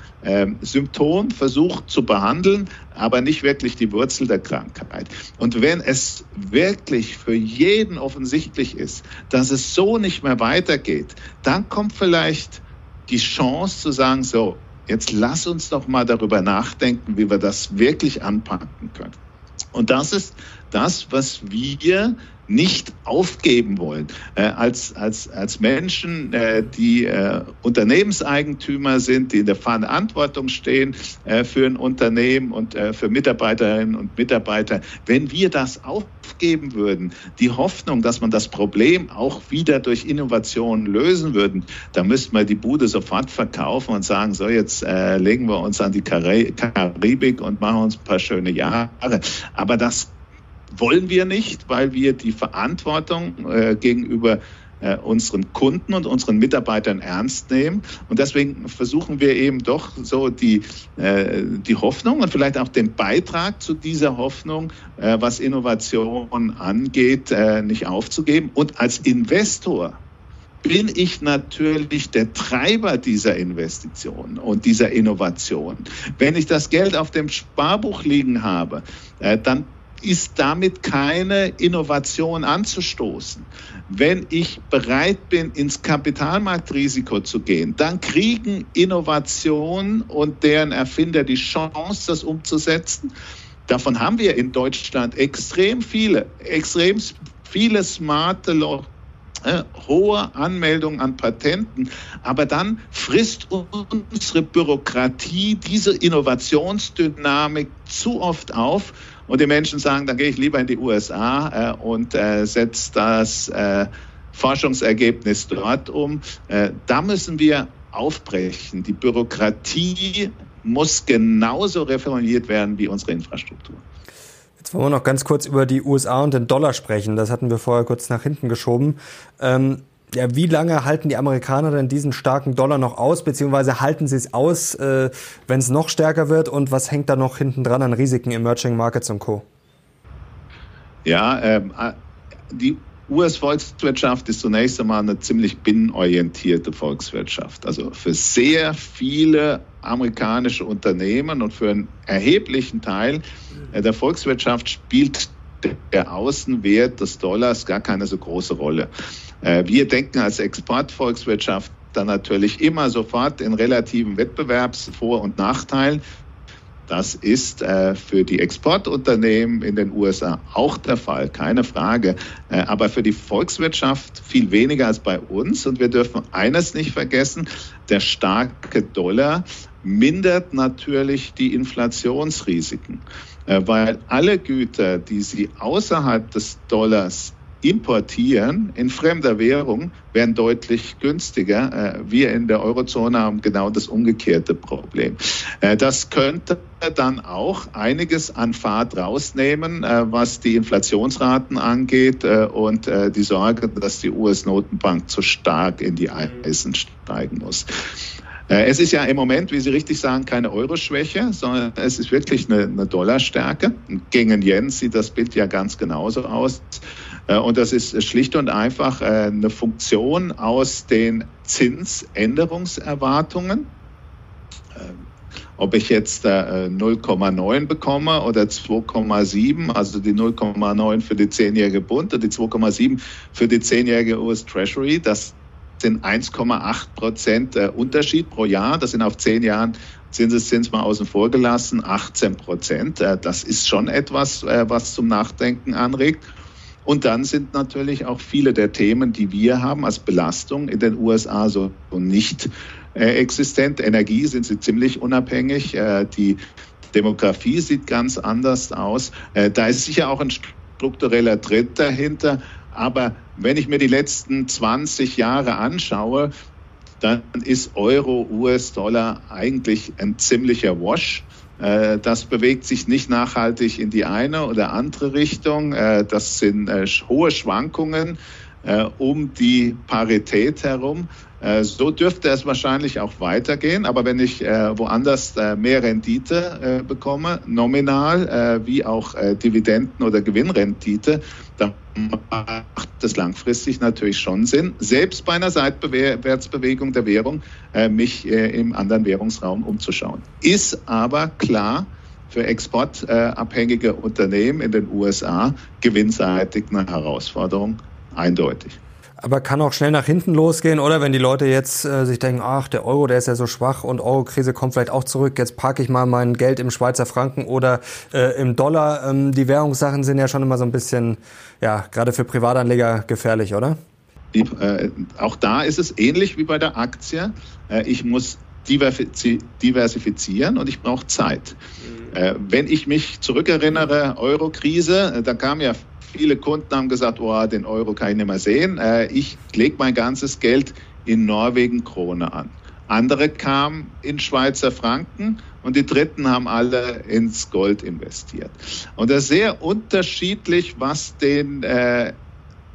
Symptom versucht zu behandeln, aber nicht wirklich die Wurzel der Krankheit. Und wenn es wirklich für jeden offensichtlich ist, dass es so nicht mehr weitergeht, dann kommt vielleicht die Chance zu sagen, so, jetzt lass uns doch mal darüber nachdenken, wie wir das wirklich anpacken können. Und das ist das, was wir nicht aufgeben wollen. Äh, als, als, als Menschen, äh, die äh, Unternehmenseigentümer sind, die in der Verantwortung stehen äh, für ein Unternehmen und äh, für Mitarbeiterinnen und Mitarbeiter, wenn wir das aufgeben würden, die Hoffnung, dass man das Problem auch wieder durch Innovationen lösen würden, dann müssten wir die Bude sofort verkaufen und sagen, so jetzt äh, legen wir uns an die Karibik und machen uns ein paar schöne Jahre. Aber das wollen wir nicht, weil wir die Verantwortung äh, gegenüber äh, unseren Kunden und unseren Mitarbeitern ernst nehmen. Und deswegen versuchen wir eben doch so die, äh, die Hoffnung und vielleicht auch den Beitrag zu dieser Hoffnung, äh, was Innovation angeht, äh, nicht aufzugeben. Und als Investor bin ich natürlich der Treiber dieser Investitionen und dieser Innovation. Wenn ich das Geld auf dem Sparbuch liegen habe, äh, dann ist damit keine Innovation anzustoßen. Wenn ich bereit bin, ins Kapitalmarktrisiko zu gehen, dann kriegen Innovationen und deren Erfinder die Chance, das umzusetzen. Davon haben wir in Deutschland extrem viele, extrem viele smarte Leute. Äh, hohe Anmeldungen an Patenten, aber dann frisst unsere Bürokratie diese Innovationsdynamik zu oft auf und die Menschen sagen, dann gehe ich lieber in die USA äh, und äh, setze das äh, Forschungsergebnis dort um. Da müssen wir aufbrechen. Die Bürokratie muss genauso reformiert werden wie unsere Infrastruktur.
Jetzt wollen wir noch ganz kurz über die USA und den Dollar sprechen. Das hatten wir vorher kurz nach hinten geschoben. Ähm, ja, wie lange halten die Amerikaner denn diesen starken Dollar noch aus, beziehungsweise halten sie es aus, äh, wenn es noch stärker wird? Und was hängt da noch hinten dran an Risiken, Emerging Markets und Co.?
Ja, ähm, äh, die US-Volkswirtschaft ist zunächst einmal eine ziemlich binnenorientierte Volkswirtschaft. Also für sehr viele amerikanische Unternehmen und für einen erheblichen Teil äh, der Volkswirtschaft spielt der Außenwert des Dollars gar keine so große Rolle. Äh, wir denken als Exportvolkswirtschaft dann natürlich immer sofort in relativen Wettbewerbsvor- und Nachteilen. Das ist äh, für die Exportunternehmen in den USA auch der Fall, keine Frage. Äh, aber für die Volkswirtschaft viel weniger als bei uns. Und wir dürfen eines nicht vergessen, der starke Dollar mindert natürlich die Inflationsrisiken, äh, weil alle Güter, die Sie außerhalb des Dollars importieren in fremder Währung werden deutlich günstiger. Äh, wir in der Eurozone haben genau das umgekehrte Problem. Äh, das könnte dann auch einiges an Fahrt rausnehmen, äh, was die Inflationsraten angeht und die Sorge, dass die US-Notenbank zu stark in die Eisen steigen muss. Es ist ja im Moment, wie Sie richtig sagen, keine Euro-Schwäche, sondern es ist wirklich eine, eine Dollarstärke. Gegen Yen sieht das Bild ja ganz genauso aus. Und das ist schlicht und einfach eine Funktion aus den Zinsänderungserwartungen ob ich jetzt äh, 0,9 bekomme oder 2,7, also die 0,9 für die zehnjährige Bund und die 2,7 für die zehnjährige US Treasury, das sind 1,8 Prozent äh, Unterschied pro Jahr. Das sind auf zehn Jahren Zinseszins mal außen vor gelassen, 18 Prozent. Äh, das ist schon etwas, äh, was zum Nachdenken anregt. Und dann sind natürlich auch viele der Themen, die wir haben als Belastung in den USA so nicht äh, existent. Energie sind sie ziemlich unabhängig. Äh, die Demografie sieht ganz anders aus. Äh, da ist sicher auch ein struktureller Tritt dahinter. Aber wenn ich mir die letzten 20 Jahre anschaue, dann ist Euro, US-Dollar eigentlich ein ziemlicher Wash. Das bewegt sich nicht nachhaltig in die eine oder andere Richtung. Das sind hohe Schwankungen um die Parität herum. Äh, so dürfte es wahrscheinlich auch weitergehen. Aber wenn ich äh, woanders äh, mehr Rendite äh, bekomme, nominal äh, wie auch äh, Dividenden- oder Gewinnrendite, dann macht das langfristig natürlich schon Sinn, selbst bei einer Seitwärtsbewegung der Währung, mich im anderen Währungsraum umzuschauen. Ist aber klar, für exportabhängige Unternehmen in den USA gewinnseitig eine Herausforderung, eindeutig.
Aber kann auch schnell nach hinten losgehen, oder? Wenn die Leute jetzt äh, sich denken, ach, der Euro, der ist ja so schwach und Euro-Krise kommt vielleicht auch zurück. Jetzt parke ich mal mein Geld im Schweizer Franken oder äh, im Dollar. Ähm, die Währungssachen sind ja schon immer so ein bisschen, ja, gerade für Privatanleger gefährlich, oder?
Die, äh, auch da ist es ähnlich wie bei der Aktie. Äh, ich muss diversifizieren und ich brauche Zeit. Mhm. Äh, wenn ich mich zurückerinnere, Euro-Krise, äh, da kam ja Viele Kunden haben gesagt, oh, den Euro kann ich nicht mehr sehen. Äh, ich lege mein ganzes Geld in Norwegen Krone an. Andere kamen in Schweizer Franken und die Dritten haben alle ins Gold investiert. Und das ist sehr unterschiedlich, was den äh,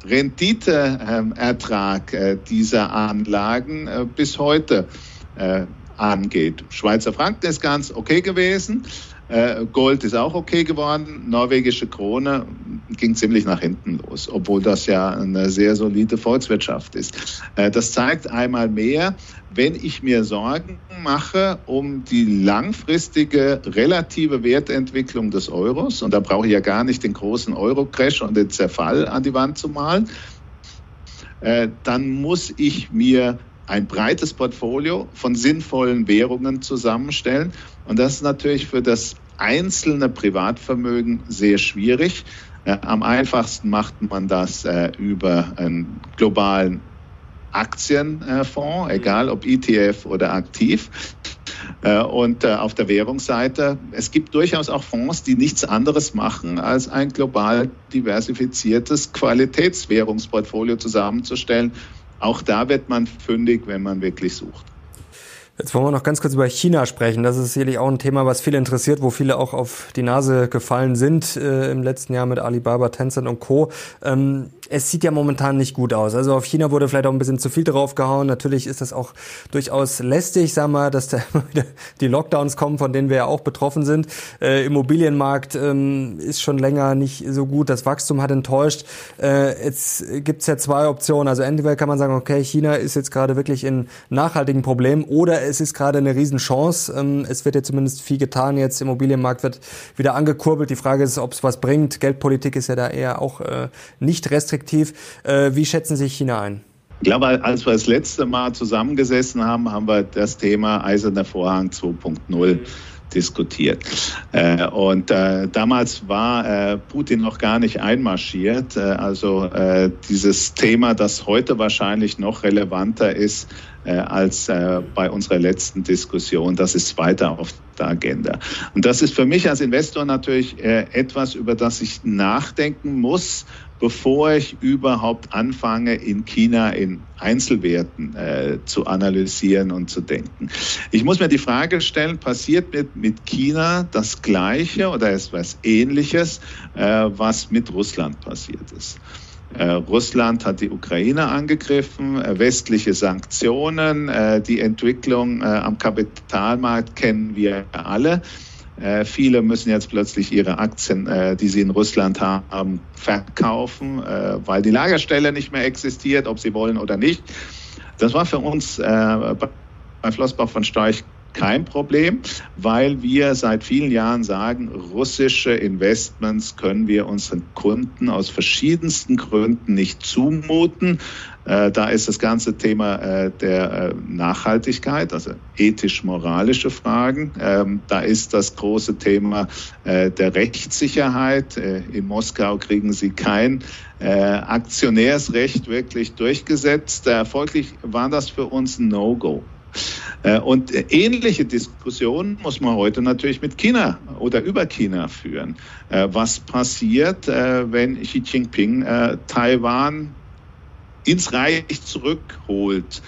Renditeertrag äh, dieser Anlagen äh, bis heute äh, angeht. Schweizer Franken ist ganz okay gewesen. Äh, Gold ist auch okay geworden. Norwegische Krone ging ziemlich nach hinten los, obwohl das ja eine sehr solide Volkswirtschaft ist. Äh, das zeigt einmal mehr, wenn ich mir Sorgen mache um die langfristige relative Wertentwicklung des Euros, und da brauche ich ja gar nicht den großen Euro-Crash und den Zerfall an die Wand zu malen, äh, dann muss ich mir ein breites Portfolio von sinnvollen Währungen zusammenstellen. Und das ist natürlich für das einzelne Privatvermögen sehr schwierig. Äh, am einfachsten macht man das äh, über einen globalen Aktienfonds, egal ob ETF oder aktiv. Äh, und auf der Währungsseite, es gibt durchaus auch Fonds, die nichts anderes machen, als ein global diversifiziertes Qualitätswährungsportfolio zusammenzustellen, auch da wird man fündig, wenn man wirklich sucht.
Jetzt wollen wir noch ganz kurz über China sprechen. Das ist sicherlich auch ein Thema, was viele interessiert, wo viele auch auf die Nase gefallen sind äh, im letzten Jahr mit Alibaba, Tencent und Co. Ähm, es sieht ja momentan nicht gut aus. Also auf China wurde vielleicht auch ein bisschen zu viel draufgehauen. Natürlich ist das auch durchaus lästig, sag mal, dass da die Lockdowns kommen, von denen wir ja auch betroffen sind. Äh, Immobilienmarkt ähm, ist schon länger nicht so gut. Das Wachstum hat enttäuscht. Äh, jetzt gibt's ja zwei Optionen. Also entweder kann man sagen, okay, China ist jetzt gerade wirklich in nachhaltigen Problemen oder es ist gerade eine Riesenchance. Ähm, es wird ja zumindest viel getan jetzt. Immobilienmarkt wird wieder angekurbelt. Die Frage ist, ob es was bringt. Geldpolitik ist ja da eher auch äh, nicht restriktiv restriktiv. Äh, wie schätzen Sie China ein?
Ich glaube, als wir das letzte Mal zusammengesessen haben, haben wir das Thema Eiserner Vorhang 2.0 diskutiert. Äh, und äh, damals war Putin noch gar nicht einmarschiert. Also dieses Thema, das heute wahrscheinlich noch relevanter ist als bei unserer letzten Diskussion, das ist weiter auf der Agenda. Und das ist für mich als Investor natürlich etwas, über das ich nachdenken muss bevor ich überhaupt anfange, in China in Einzelwerten äh, zu analysieren und zu denken. Ich muss mir die Frage stellen, passiert mit, mit China das Gleiche oder ist was Ähnliches, äh, was mit Russland passiert ist? Äh, Russland hat die Ukraine angegriffen, äh, westliche Sanktionen, äh, die Entwicklung am Kapitalmarkt kennen wir alle. Äh, viele müssen jetzt plötzlich ihre Aktien, äh, die sie in Russland haben, verkaufen, äh, weil die Lagerstelle nicht mehr existiert, ob sie wollen oder nicht. Das war für uns äh, bei Flossbach von Storch kein Problem, weil wir seit vielen Jahren sagen, russische Investments können wir unseren Kunden aus verschiedensten Gründen nicht zumuten. Äh, da ist das ganze Thema äh, der äh, Nachhaltigkeit, also ethisch-moralische Fragen. Ähm, da ist das große Thema der Rechtssicherheit. In Moskau kriegen sie kein Aktionärsrecht wirklich durchgesetzt. Folglich war das für uns ein No-Go. Und ähnliche Diskussionen muss man heute natürlich mit China oder über China führen. Was passiert, wenn Xi Jinping Taiwan ins Reich zurückholt.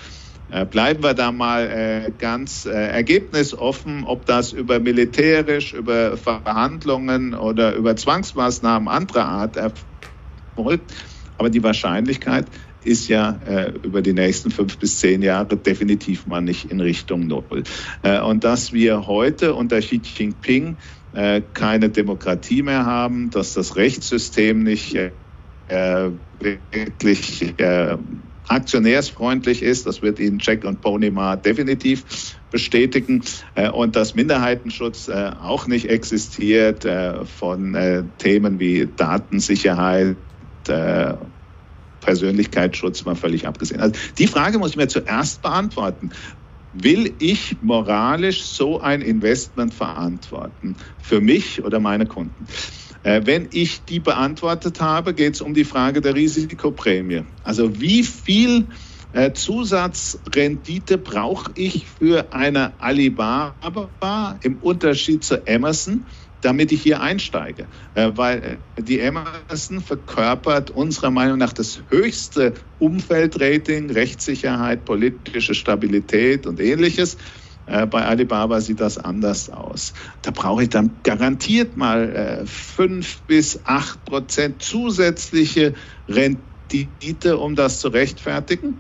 Äh, bleiben wir da mal äh, ganz äh, ergebnisoffen, ob das über militärisch, über Verhandlungen oder über Zwangsmaßnahmen anderer Art erfolgt. Aber die Wahrscheinlichkeit ist ja über die nächsten fünf bis zehn Jahre definitiv mal nicht in Richtung Null. Und dass wir heute unter Xi Jinping keine Demokratie mehr haben, dass das Rechtssystem nicht äh, wirklich äh, aktionärsfreundlich ist. Das wird Ihnen Check und Ponymar definitiv bestätigen. Äh, und dass Minderheitenschutz äh, auch nicht existiert äh, von Themen wie Datensicherheit, Persönlichkeitsschutz mal völlig abgesehen. Also die Frage muss ich mir zuerst beantworten. Will ich moralisch so ein Investment verantworten? Für mich oder meine Kunden? Äh, wenn ich die beantwortet habe, geht es um die Frage der Risikoprämie. Also wie viel äh, Zusatzrendite brauche ich für eine Alibaba im Unterschied zu Emerson, damit ich hier einsteige? Äh, weil die Emerson verkörpert unserer Meinung nach das höchste Umfeldrating, Rechtssicherheit, politische Stabilität und ähnliches. Äh, bei Alibaba sieht das anders aus. Da brauche ich dann garantiert mal äh, fünf bis acht Prozent zusätzliche Rendite, um das zu rechtfertigen.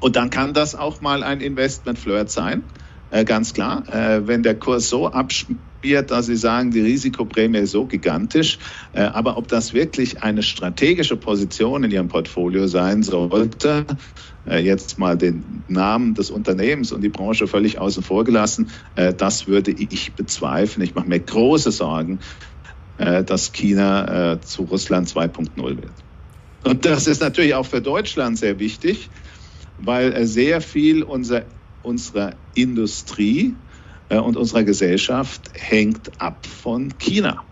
Und dann kann das auch mal ein Investment-Flirt sein, äh, ganz klar. Wenn der Kurs so abspielt, dass Sie sagen, die Risikoprämie ist so gigantisch. Aber ob das wirklich eine strategische Position in Ihrem Portfolio sein sollte, jetzt mal den Namen des Unternehmens und die Branche völlig außen vor gelassen, äh, das würde ich bezweifeln. Ich mache mir große Sorgen, äh, dass China zu Russland 2.0 wird. Und das ist natürlich auch für Deutschland sehr wichtig, weil sehr viel unserer, unserer Industrie und unserer Gesellschaft hängt ab von China.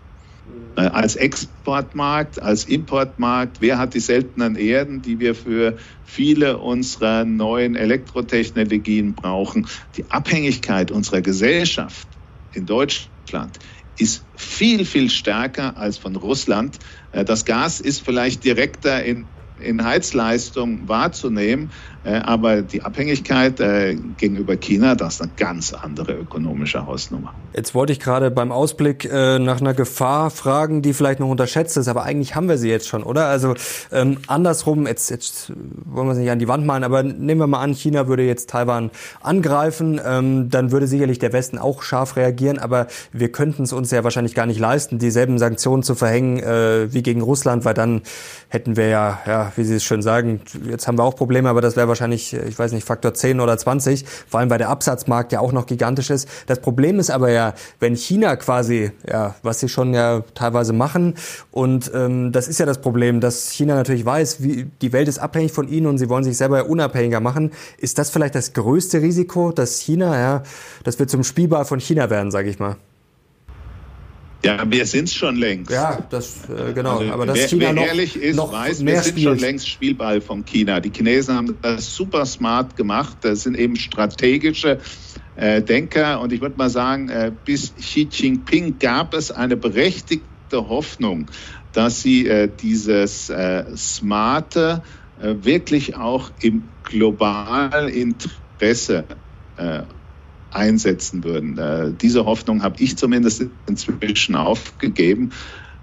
Äh, als Exportmarkt, als Importmarkt, wer hat die seltenen Erden, die wir für viele unserer neuen Elektrotechnologien brauchen. Die Abhängigkeit unserer Gesellschaft in Deutschland ist viel, viel stärker als von Russland. Äh, das Gas ist vielleicht direkter in in Heizleistung wahrzunehmen. Äh, aber die Abhängigkeit äh, gegenüber China, das ist eine ganz andere ökonomische Hausnummer.
Jetzt wollte ich gerade beim Ausblick äh, nach einer Gefahr fragen, die vielleicht noch unterschätzt ist, aber eigentlich haben wir sie jetzt schon, oder? Also ähm, andersrum, jetzt, jetzt wollen wir es nicht an die Wand malen, aber nehmen wir mal an, China würde jetzt Taiwan angreifen, ähm, dann würde sicherlich der Westen auch scharf reagieren, aber wir könnten es uns ja wahrscheinlich gar nicht leisten, dieselben Sanktionen zu verhängen äh, wie gegen Russland, weil dann hätten wir ja, ja, wie Sie es schön sagen, jetzt haben wir auch Probleme, aber das wäre wahrscheinlich, ich weiß nicht, Faktor 10 oder 20, vor allem weil der Absatzmarkt ja auch noch gigantisch ist. Das Problem ist aber ja, wenn China quasi, ja, was sie schon ja teilweise machen, und ähm, das ist ja das Problem, dass China natürlich weiß, wie die Welt ist abhängig von ihnen und sie wollen sich selber unabhängiger machen. Ist das vielleicht das größte Risiko, dass China, ja, dass wir zum Spielball von China werden, sage ich mal?
Ja, wir sind es schon längst.
Ja, das äh, genau.
Also, aber das wer, China wer noch, ehrlich ist, noch weiß, wir sind spielt. schon längst Spielball von China. Die Chinesen haben das super smart gemacht. Das sind eben strategische äh, Denker. Und ich würde mal sagen, äh, bis Xi Jinping gab es eine berechtigte Hoffnung, dass sie äh, dieses äh, smarte äh, wirklich auch im globalen Interesse einsetzen würden. Äh, diese Hoffnung habe ich zumindest inzwischen aufgegeben.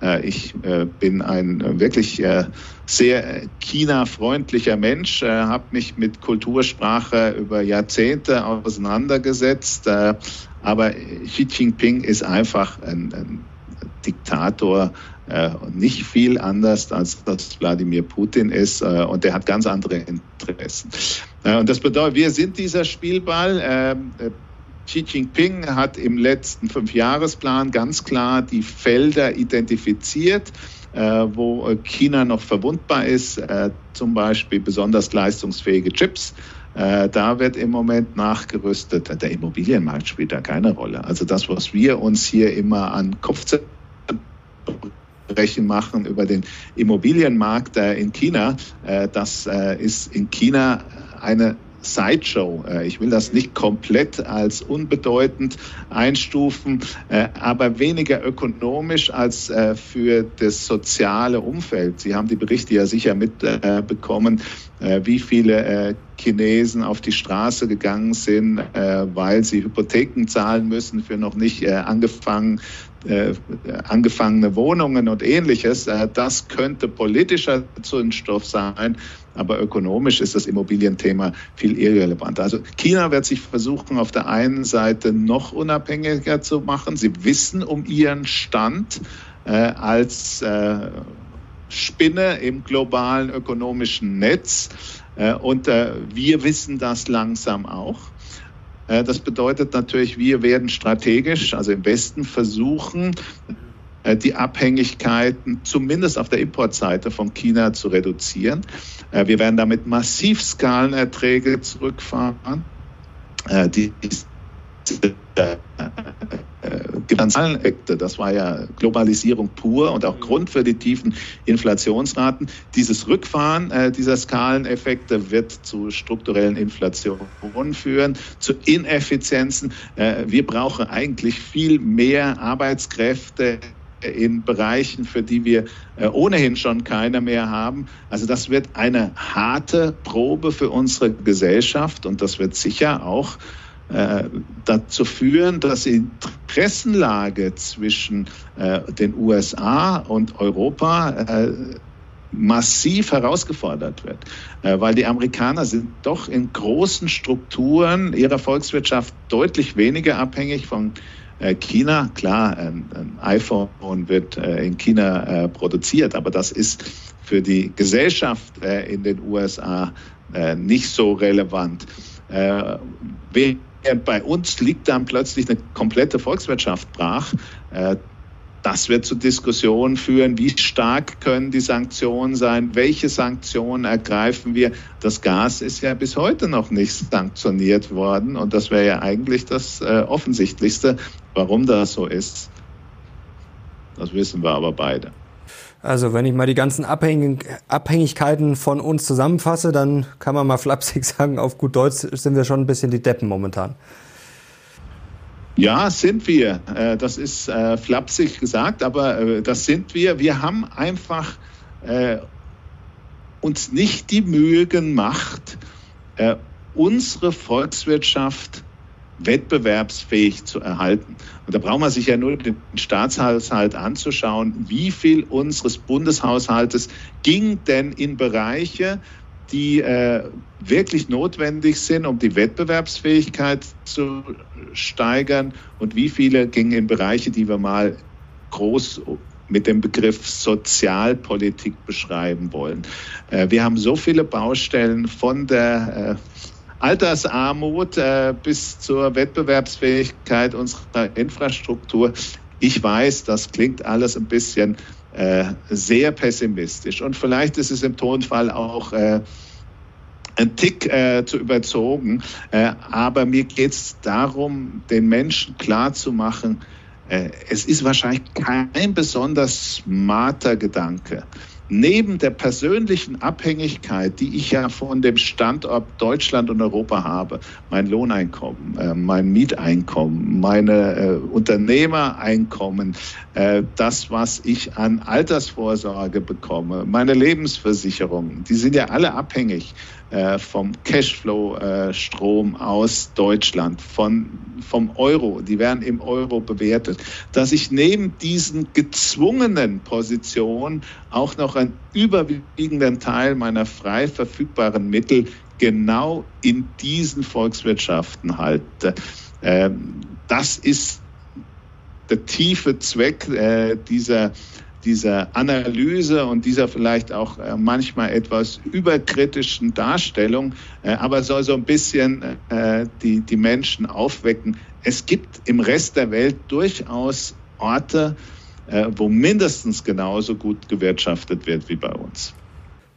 Äh, ich äh, bin ein wirklich äh, sehr China-freundlicher Mensch, habe mich mit Kultursprache über Jahrzehnte auseinandergesetzt. Aber Xi Jinping ist einfach ein, ein Diktator, und nicht viel anders als das Wladimir Putin ist und der hat ganz andere Interessen. und das bedeutet, wir sind dieser Spielball. Xi Jinping hat im letzten Fünfjahresplan ganz klar die Felder identifiziert, äh, wo China noch verwundbar ist, äh, zum Beispiel besonders leistungsfähige Chips. Äh, da wird im Moment nachgerüstet. Der Immobilienmarkt spielt da keine Rolle. Also das, was wir uns hier immer an Kopfzerbrechen machen über den Immobilienmarkt in China, das ist in China eine Sideshow. Äh, ich will das nicht komplett als unbedeutend einstufen, äh, aber weniger ökonomisch als äh, für das soziale Umfeld. Sie haben die Berichte ja sicher mitbekommen, wie viele Chinesen auf die Straße gegangen sind, weil sie Hypotheken zahlen müssen für noch nicht angefangen äh, angefangene Wohnungen und ähnliches, äh, das könnte politischer Zündstoff sein, aber ökonomisch ist das Immobilienthema viel irrelevanter. Also China wird sich versuchen, auf der einen Seite noch unabhängiger zu machen. Sie wissen um ihren Stand äh, als äh, Spinne im globalen ökonomischen Netz. Und wir wissen das langsam auch. Äh, das bedeutet natürlich, wir werden strategisch, also im Westen, versuchen, äh, die Abhängigkeiten zumindest auf der Importseite von China zu reduzieren. Äh, wir werden damit massiv Skalenerträge zurückfahren. Die Finanzialakte, das war ja Globalisierung pur und auch Grund für die tiefen Inflationsraten. Dieses Rückfahren äh, dieser Skaleneffekte wird zu strukturellen Inflationen führen, zu Ineffizienzen. Äh, wir brauchen eigentlich viel mehr Arbeitskräfte in Bereichen, für die wir äh, ohnehin schon keine mehr haben. Also das wird eine harte Probe für unsere Gesellschaft und das wird sicher auch äh, dazu führen, dass die Interessenlage zwischen äh, den USA und Europa äh, massiv herausgefordert wird, äh, weil die Amerikaner sind doch in großen Strukturen ihrer Volkswirtschaft deutlich weniger abhängig von äh, China. Klar, ein, iPhone wird in China produziert, aber das ist für die Gesellschaft in den USA nicht so relevant. Bei uns liegt dann plötzlich eine komplette Volkswirtschaft brach. Äh, das wird zu Diskussionen führen, wie stark können die Sanktionen sein, welche Sanktionen ergreifen wir. Das Gas ist ja bis heute noch nicht sanktioniert worden und das wäre ja eigentlich das äh, Offensichtlichste, warum das so ist. Das wissen wir aber beide.
Also wenn ich mal die ganzen Abhängig Abhängigkeiten von uns zusammenfasse, dann kann man mal flapsig sagen, auf gut Deutsch sind wir schon ein bisschen die Deppen momentan.
Ja, sind wir. Äh, das ist äh, flapsig gesagt, aber äh, das sind wir. Wir haben einfach uns nicht die Mühe gemacht, unsere Volkswirtschaft wettbewerbsfähig zu erhalten. Und da braucht man sich ja nur den Staatshaushalt anzuschauen, wie viel unseres Bundeshaushaltes ging denn in Bereiche, die äh, wirklich notwendig sind, um die Wettbewerbsfähigkeit zu steigern und wie viele gingen in Bereiche, die wir mal groß mit dem Begriff Sozialpolitik beschreiben wollen. Äh, wir haben so viele Baustellen von der äh, Altersarmut äh, bis zur Wettbewerbsfähigkeit unserer Infrastruktur. Ich weiß, das klingt alles ein bisschen äh, sehr pessimistisch und vielleicht ist es im Tonfall auch äh, ein Tick äh, zu überzogen. Äh, aber mir geht es darum, den Menschen klarzumachen, äh, es ist wahrscheinlich kein besonders smarter Gedanke, neben der persönlichen Abhängigkeit, die ich ja von dem Standort Deutschland und Europa habe, mein Lohneinkommen, äh, mein Mieteinkommen, meine äh, Unternehmereinkommen, äh, das, was ich an Altersvorsorge bekomme, meine Lebensversicherungen, die sind ja alle abhängig vom Cashflow-Strom aus Deutschland, von, vom Euro, die werden im Euro bewertet, dass ich neben diesen gezwungenen Positionen auch noch einen überwiegenden Teil meiner frei verfügbaren Mittel genau in diesen Volkswirtschaften halte. Ähm, das ist der tiefe Zweck äh, dieser Analyse und dieser vielleicht auch äh, manchmal etwas überkritischen Darstellung, äh, aber soll so ein bisschen äh, die, die Menschen aufwecken. Es gibt im Rest der Welt durchaus Orte, wo mindestens genauso gut gewirtschaftet wird wie bei uns.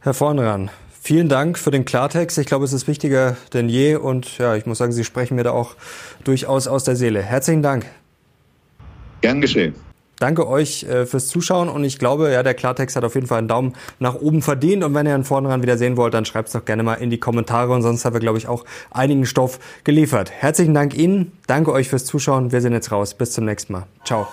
Herr Vornran, Vielen Dank für den Klartext. Ich glaube, es ist wichtiger denn je und ja, ich muss sagen, Sie sprechen mir da auch durchaus aus der Seele. Herzlichen Dank.
Gern geschehen.
Danke euch äh, fürs Zuschauen und ich glaube, ja, der Klartext hat auf jeden Fall einen Daumen nach oben verdient und wenn ihr ihn vorne wieder sehen wollt, dann schreibt es doch gerne mal in die Kommentare und sonst haben wir, glaube ich, auch einigen Stoff geliefert. Herzlichen Dank Ihnen, danke euch fürs Zuschauen, wir sind jetzt raus, bis zum nächsten Mal. Ciao.